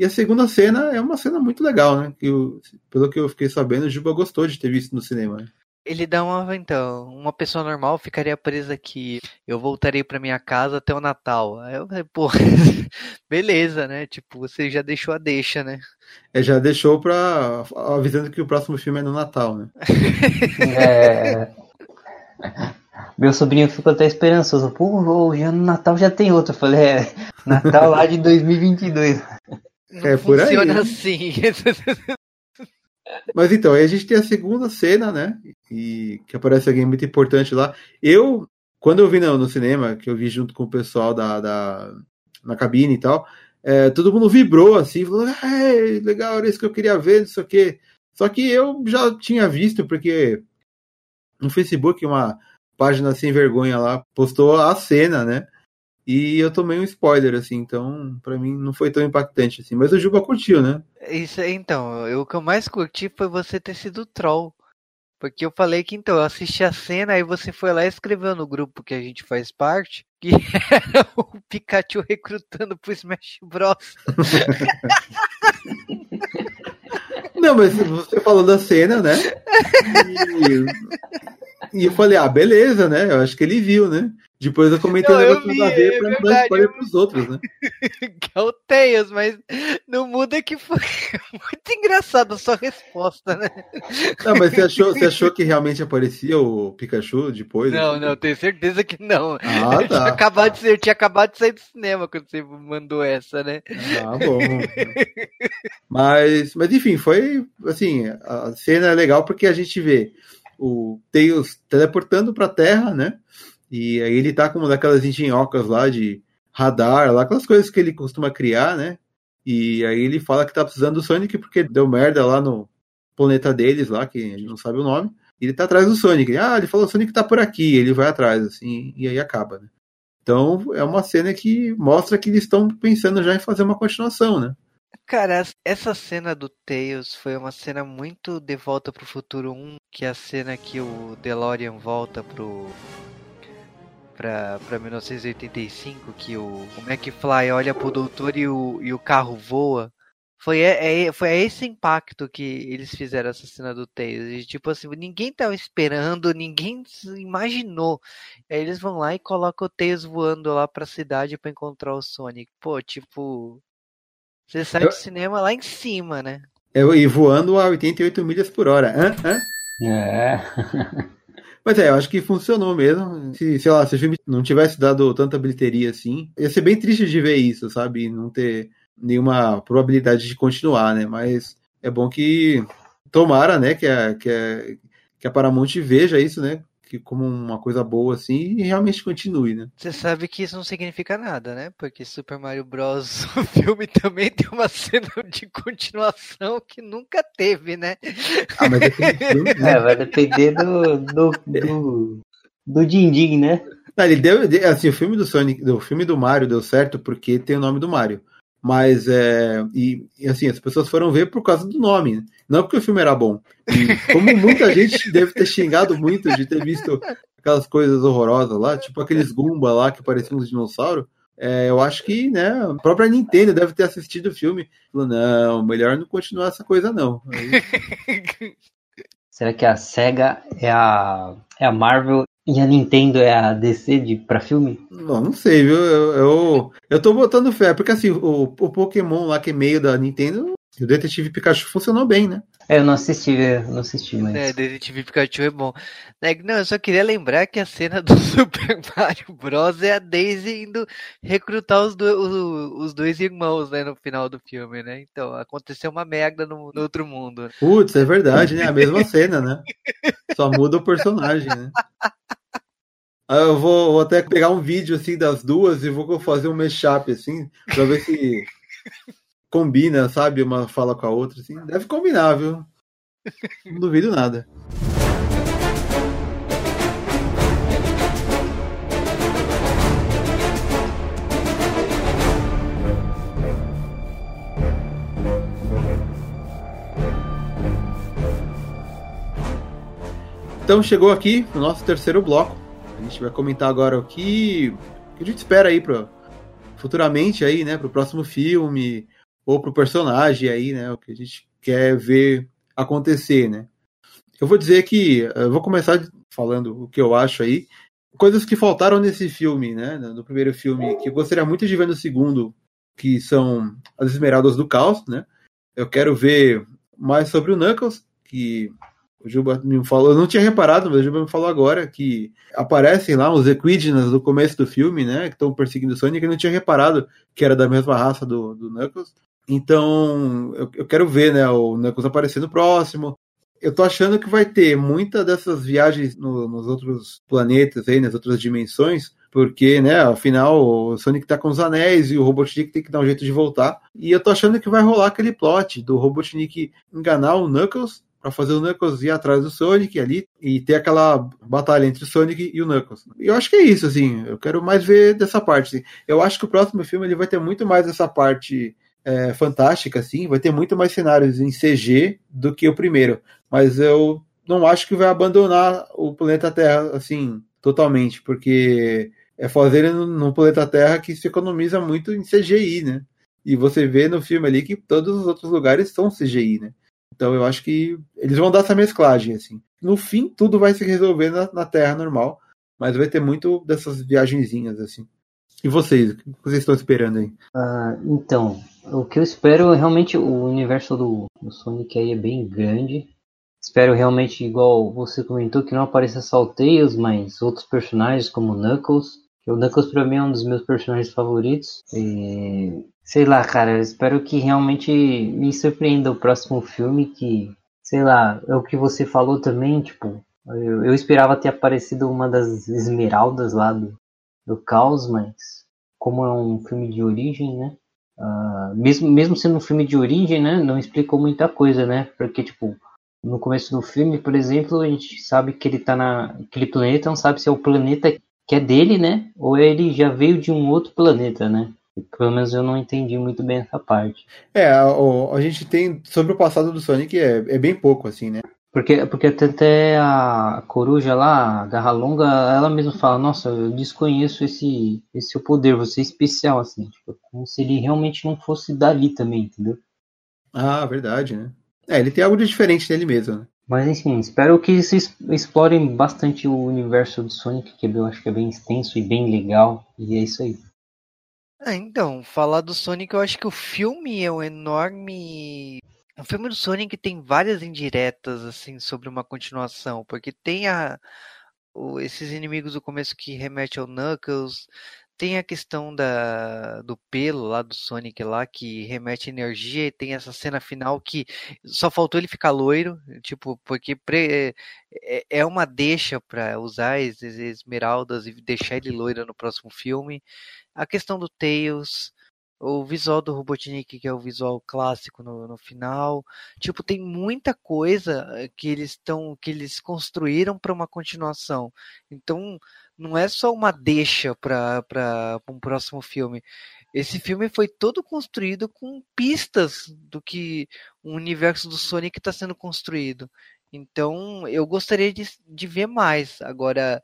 E a segunda cena é uma cena muito legal, né? Que eu, pelo que eu fiquei sabendo, o Juba gostou de ter visto no cinema. Né? Ele dá uma, então, uma pessoa normal ficaria presa aqui. Eu voltarei para minha casa até o Natal. Aí eu falei, pô, beleza, né? Tipo, você já deixou a deixa, né? É, já deixou pra. avisando que o próximo filme é no Natal, né? é. Meu sobrinho ficou até esperançoso. Pô, já no Natal já tem outro. Eu falei, é, Natal lá de 2022. Não é por aí. Funciona assim. Mas então, aí a gente tem a segunda cena, né? E que aparece alguém muito importante lá. Eu, quando eu vi no, no cinema, que eu vi junto com o pessoal da, da na cabine e tal, é, todo mundo vibrou assim, falou: é, legal, era isso que eu queria ver, não sei o quê. Só que eu já tinha visto, porque no Facebook uma página sem vergonha lá postou a cena, né? E eu tomei um spoiler, assim, então para mim não foi tão impactante assim. Mas o Juba curtiu, né? Isso, então, eu, o que eu mais curti foi você ter sido troll. Porque eu falei que então, eu assisti a cena, aí você foi lá e escreveu no grupo que a gente faz parte, que era o Pikachu recrutando pro Smash Bros. Não, mas você falou da cena, né? E, e, eu falei, ah, beleza, né? Eu acho que ele viu, né? Depois eu comentei não, eu vi, a ver é pra não dar spoiler pros outros, né? que é o Tails, mas não muda que foi muito engraçado a sua resposta, né? Não, mas você achou, você achou que realmente aparecia o Pikachu depois? Não, assim? não, tenho certeza que não. Ah, tá. Eu tinha, acabado de, eu tinha acabado de sair do cinema quando você mandou essa, né? Ah, bom. mas, mas enfim, foi assim, a cena é legal porque a gente vê o Tails teleportando pra Terra, né? E aí ele tá com uma daquelas engenhocas lá de radar, lá, aquelas coisas que ele costuma criar, né? E aí ele fala que tá precisando do Sonic porque deu merda lá no planeta deles lá, que a gente não sabe o nome. Ele tá atrás do Sonic. Ah, ele falou, o Sonic tá por aqui, ele vai atrás, assim, e aí acaba, né? Então é uma cena que mostra que eles estão pensando já em fazer uma continuação, né? Cara, essa cena do Tails foi uma cena muito de Volta pro Futuro 1, que é a cena que o DeLorean volta pro para 1985, que o, o McFly olha pro doutor e o, e o carro voa. Foi, é, é, foi esse impacto que eles fizeram essa cena do Tails. Tipo assim, ninguém tava esperando, ninguém imaginou. Aí eles vão lá e colocam o Tails voando lá pra cidade para encontrar o Sonic. Pô, tipo. Você sai do cinema lá em cima, né? Eu, e voando a 88 milhas por hora. Hã? Hã? É. Mas é, eu acho que funcionou mesmo. Se, sei lá, se o filme não tivesse dado tanta bilheteria assim, ia ser bem triste de ver isso, sabe? Não ter nenhuma probabilidade de continuar, né? Mas é bom que tomara, né, que a, que a, que a Paramount veja isso, né? Que como uma coisa boa assim e realmente continue, né? Você sabe que isso não significa nada, né? Porque Super Mario Bros. o filme também tem uma cena de continuação que nunca teve, né? Ah, mas é, filme, né? é vai depender do do, do, do Din né? Não, ele deu, assim, o filme do Sonic, do filme do Mario deu certo porque tem o nome do Mario. Mas é. E, e, assim, as pessoas foram ver por causa do nome, né? Não porque o filme era bom. E como muita gente deve ter xingado muito de ter visto aquelas coisas horrorosas lá, tipo aqueles Goomba lá que pareciam uns dinossauros. É, eu acho que né, a própria Nintendo deve ter assistido o filme. Falou, não, melhor não continuar essa coisa, não. Aí... Será que a SEGA é a, é a Marvel e a Nintendo é a DC de, pra filme? Não, não sei, viu? Eu, eu, eu tô botando fé, porque assim, o, o Pokémon lá que é meio da Nintendo, o Detetive Pikachu funcionou bem, né? É, eu não assisti, eu não assisti, mas. É, Detetive Pikachu é bom. Né, não, eu só queria lembrar que a cena do Super Mario Bros. é a Daisy indo recrutar os, do, os, os dois irmãos, né, no final do filme, né? Então, aconteceu uma merda no, no outro mundo. Putz, é verdade, né? A mesma cena, né? Só muda o personagem, né? Eu vou, vou, até pegar um vídeo assim das duas e vou fazer um mashup assim, pra ver se combina, sabe? Uma fala com a outra, assim. Deve combinar, viu? Não duvido nada. Então chegou aqui o nosso terceiro bloco. A gente vai comentar agora o que, a gente espera aí para futuramente aí, né, para o próximo filme ou para o personagem aí, né, o que a gente quer ver acontecer, né. Eu vou dizer que eu vou começar falando o que eu acho aí, coisas que faltaram nesse filme, né, no primeiro filme, que eu gostaria muito de ver no segundo, que são as Esmeraldas do Caos, né. Eu quero ver mais sobre o Knuckles, que o Juba me falou, eu não tinha reparado, mas o Juba me falou agora que aparecem lá os Equidnas no começo do filme, né? Que estão perseguindo o Sonic, eu não tinha reparado que era da mesma raça do, do Knuckles. Então, eu, eu quero ver, né, o Knuckles aparecendo próximo. Eu tô achando que vai ter muita dessas viagens no, nos outros planetas aí, nas outras dimensões, porque, né, afinal, o Sonic tá com os anéis e o Robotnik tem que dar um jeito de voltar. E eu tô achando que vai rolar aquele plot do Robotnik enganar o Knuckles para fazer o Knuckles ir atrás do Sonic ali e ter aquela batalha entre o Sonic e o Knuckles. E eu acho que é isso, assim. Eu quero mais ver dessa parte. Assim. Eu acho que o próximo filme ele vai ter muito mais essa parte é, fantástica, assim. Vai ter muito mais cenários em CG do que o primeiro. Mas eu não acho que vai abandonar o planeta Terra, assim, totalmente, porque é fazer no planeta Terra que se economiza muito em CGI, né? E você vê no filme ali que todos os outros lugares são CGI, né? Então eu acho que eles vão dar essa mesclagem, assim. No fim, tudo vai se resolver na, na Terra normal, mas vai ter muito dessas viagenzinhas, assim. E vocês? O que vocês estão esperando aí? Uh, então, o que eu espero realmente o universo do, do, Sonic aí é bem grande. Espero realmente, igual você comentou, que não apareça só o Tails, mas outros personagens como Knuckles. O Knuckles pra mim é um dos meus personagens favoritos. E Sei lá, cara, eu espero que realmente me surpreenda o próximo filme, que, sei lá, é o que você falou também, tipo, eu, eu esperava ter aparecido uma das esmeraldas lá do, do caos, mas como é um filme de origem, né? Uh, mesmo, mesmo sendo um filme de origem, né? Não explicou muita coisa, né? Porque, tipo, no começo do filme, por exemplo, a gente sabe que ele tá naquele planeta, não sabe se é o planeta que é dele, né? Ou ele já veio de um outro planeta, né? Pelo menos eu não entendi muito bem essa parte. É, a, a gente tem sobre o passado do Sonic é, é bem pouco, assim, né? Porque, porque até a coruja lá, a garra longa, ela mesma fala, nossa, eu desconheço esse, esse seu poder, você é especial, assim, tipo, como se ele realmente não fosse dali também, entendeu? Ah, verdade, né? É, ele tem algo de diferente nele mesmo, né? Mas enfim, espero que vocês explorem bastante o universo do Sonic, que eu acho que é bem extenso e bem legal, e é isso aí. É, então, falar do Sonic, eu acho que o filme é um enorme. O filme do Sonic tem várias indiretas, assim, sobre uma continuação, porque tem a, o, esses inimigos do começo que remete ao Knuckles, tem a questão da, do pelo lá do Sonic lá, que remete energia, e tem essa cena final que só faltou ele ficar loiro, tipo, porque pre, é, é uma deixa para usar as esmeraldas e deixar ele loiro no próximo filme. A questão do Tails, o visual do Robotnik, que é o visual clássico no, no final. Tipo, tem muita coisa eh, que eles estão que eles construíram para uma continuação. Então, não é só uma deixa para um próximo filme. Esse filme foi todo construído com pistas do que o universo do Sonic está sendo construído. Então, eu gostaria de, de ver mais. Agora,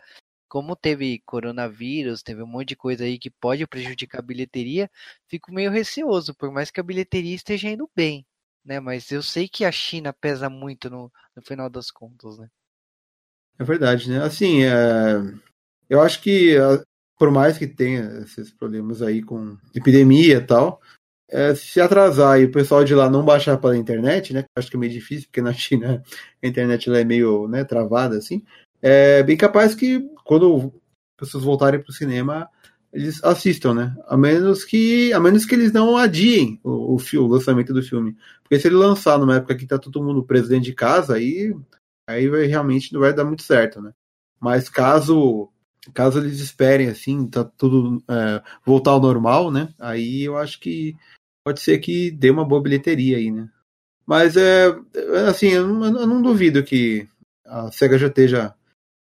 como teve coronavírus, teve um monte de coisa aí que pode prejudicar a bilheteria, fico meio receoso, por mais que a bilheteria esteja indo bem, né? Mas eu sei que a China pesa muito no, no final das contas, né? É verdade, né? Assim, é... eu acho que por mais que tenha esses problemas aí com epidemia e tal, é, se atrasar e o pessoal de lá não baixar pela internet, né? Acho que é meio difícil, porque na China a internet lá é meio né, travada, assim é bem capaz que quando pessoas voltarem para o cinema eles assistam, né? A menos que a menos que eles não adiem o, o, o, lançamento do filme, porque se ele lançar numa época que tá todo mundo preso dentro de casa, aí aí vai, realmente não vai dar muito certo, né? Mas caso caso eles esperem assim, tá tudo é, voltar ao normal, né? Aí eu acho que pode ser que dê uma boa bilheteria aí, né? Mas é. Assim, eu não, eu não duvido que a SEGA já esteja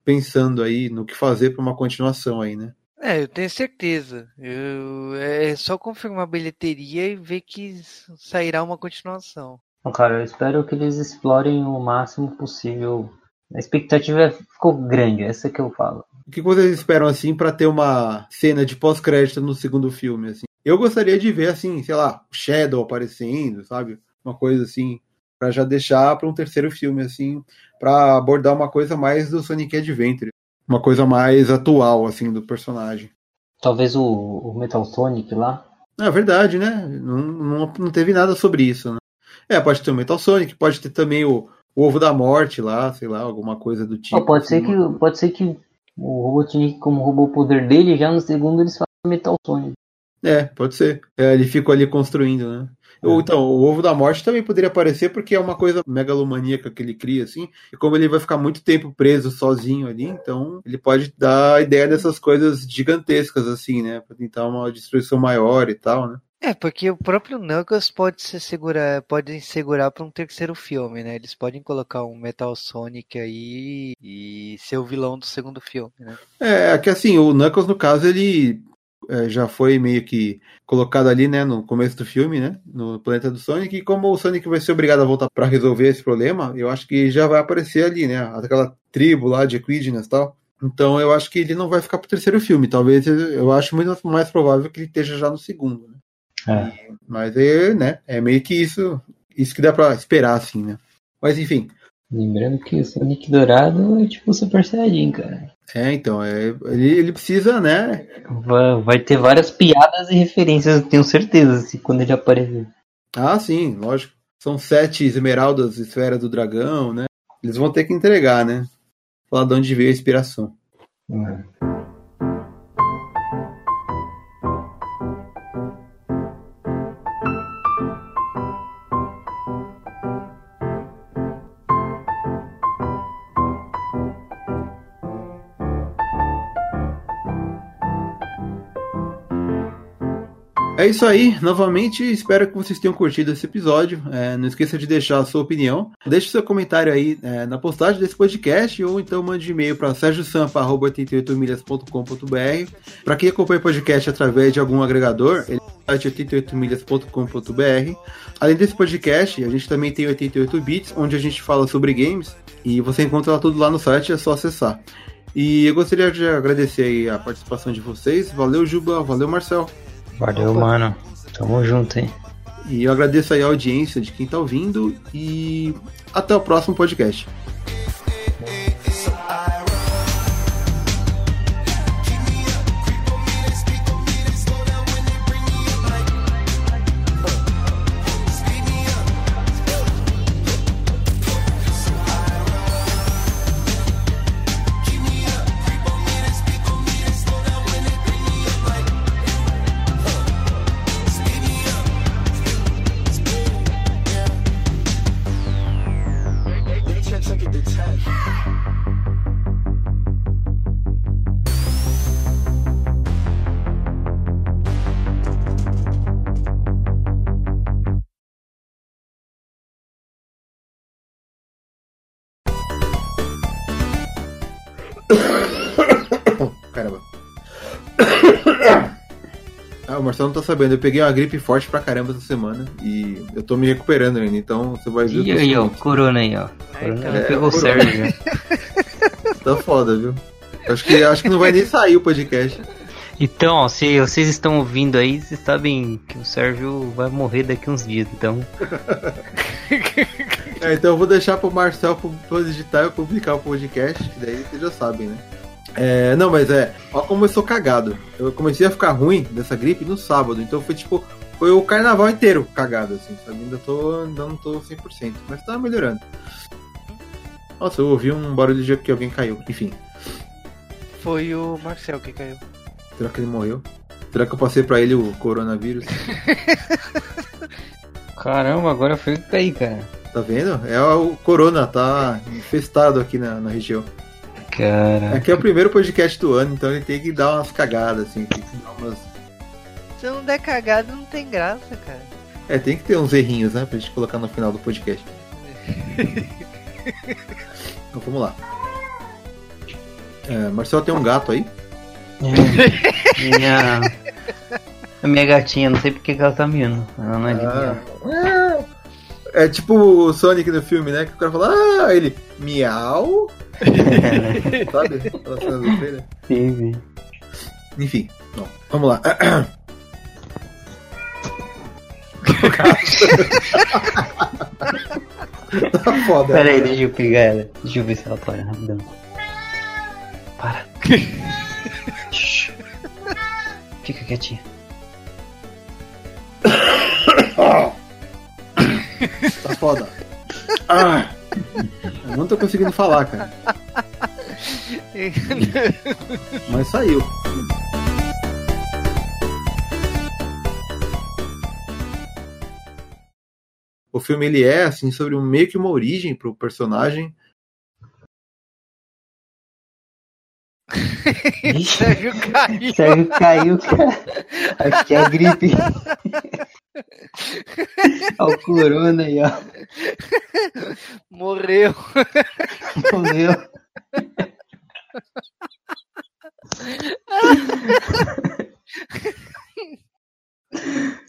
pensando aí no que fazer para uma continuação aí, né? É, eu tenho certeza. Eu, é só confirmar a bilheteria e ver que sairá uma continuação. Bom, cara, eu espero que eles explorem o máximo possível. A expectativa ficou grande, essa que eu falo. O que vocês esperam assim para ter uma cena de pós-crédito no segundo filme assim? Eu gostaria de ver assim, sei lá, o Shadow aparecendo, sabe? Uma coisa assim, para já deixar para um terceiro filme assim, para abordar uma coisa mais do Sonic Adventure, uma coisa mais atual assim do personagem. Talvez o, o Metal Sonic lá. É verdade, né? Não, não, não teve nada sobre isso, né? É, pode ter o Metal Sonic, pode ter também o, o Ovo da Morte lá, sei lá, alguma coisa do tipo. Oh, pode, assim, ser que, pode ser que o Robotnik, como roubou o poder dele, já no segundo eles fazem Metal Sonic. É, pode ser. É, ele ficou ali construindo, né? É. Ou então, o ovo da morte também poderia aparecer porque é uma coisa megalomaníaca que ele cria, assim. E como ele vai ficar muito tempo preso sozinho ali, então ele pode dar a ideia dessas coisas gigantescas, assim, né? Pra tentar uma destruição maior e tal, né? É, porque o próprio Knuckles pode se segurar, podem segurar para um terceiro filme, né? Eles podem colocar um Metal Sonic aí e ser o vilão do segundo filme, né? É, é que assim, o Knuckles, no caso, ele já foi meio que colocado ali, né, no começo do filme, né, no planeta do Sonic, e como o Sonic vai ser obrigado a voltar para resolver esse problema, eu acho que já vai aparecer ali, né, aquela tribo lá de Equidnas e tal. Então eu acho que ele não vai ficar pro terceiro filme, talvez eu acho muito mais provável que ele esteja já no segundo, né. É. Mas é, né, é meio que isso, isso que dá para esperar, assim, né. Mas enfim, Lembrando que o Sonic Dourado é tipo o Super Saiyajin, cara. é, então, é, ele, ele precisa, né, Vai, vai ter várias piadas e referências, eu tenho certeza, se quando ele aparecer. Ah, sim, lógico. São sete esmeraldas, esfera do dragão, né? Eles vão ter que entregar, né? Falar de onde veio a inspiração. É isso aí, novamente espero que vocês tenham curtido esse episódio. É, não esqueça de deixar a sua opinião. Deixe seu comentário aí é, na postagem desse podcast ou então mande e-mail para sergiosampa.88milhas.com.br. Para quem acompanha o podcast através de algum agregador, ele é 88milhas.com.br. Além desse podcast, a gente também tem 88 bits, onde a gente fala sobre games e você encontra tudo lá no site, é só acessar. E eu gostaria de agradecer a participação de vocês. Valeu, Juba. Valeu, Marcel. Valeu, mano. Tamo junto, hein? E eu agradeço aí a audiência de quem tá ouvindo e até o próximo podcast. O Marcelo não tá sabendo. Eu peguei uma gripe forte pra caramba essa semana e eu tô me recuperando ainda, então você vai ver. E que eu aí, ó, Corona aí, ó. Corona então, já é, pegou o Corona. Sérgio já. Tá foda, viu? Acho que, acho que não vai nem sair o podcast. Então, ó, se vocês estão ouvindo aí, vocês sabem que o Sérgio vai morrer daqui uns dias, então. É, então eu vou deixar pro Marcel digitar e publicar o podcast, que daí vocês já sabem, né? É, não, mas é, ó como eu sou cagado. Eu comecei a ficar ruim dessa gripe no sábado, então foi tipo, foi o carnaval inteiro cagado, assim, sabe? Ainda tô, ainda não tô 100%, mas tá melhorando. Nossa, eu ouvi um barulho de que alguém caiu, enfim. Foi o Marcel que caiu. Será que ele morreu? Será que eu passei pra ele o coronavírus? Caramba, agora foi que caí, cara. Tá vendo? É o corona, tá infestado aqui na, na região. Cara. Aqui é o primeiro podcast do ano, então ele tem que dar umas cagadas, assim, tem que dar umas. Se não der cagada, não tem graça, cara. É, tem que ter uns errinhos, né? Pra gente colocar no final do podcast. então vamos lá. É, Marcelo tem um gato aí? É, minha, a minha gatinha, não sei porque que ela tá miando. Ela não é de Ah. É tipo o Sonic no filme, né? Que o cara fala, ah, ele, miau, sabe? Aquela cena do trailer. Sim, sim. Enfim, bom, vamos lá. tá foda. Pera aí, deixa eu pegar ela. Deixa eu ver se ela tá olhando rapidão. Para. Fica quietinha. Tá foda. Ah, eu não tô conseguindo falar, cara. Mas saiu. O filme ele é assim sobre um meio que uma origem pro personagem. Sérgio caiu. Sérgio caiu, cara. Acho que é a gripe. Olha o corona aí, ó. Morreu. Morreu.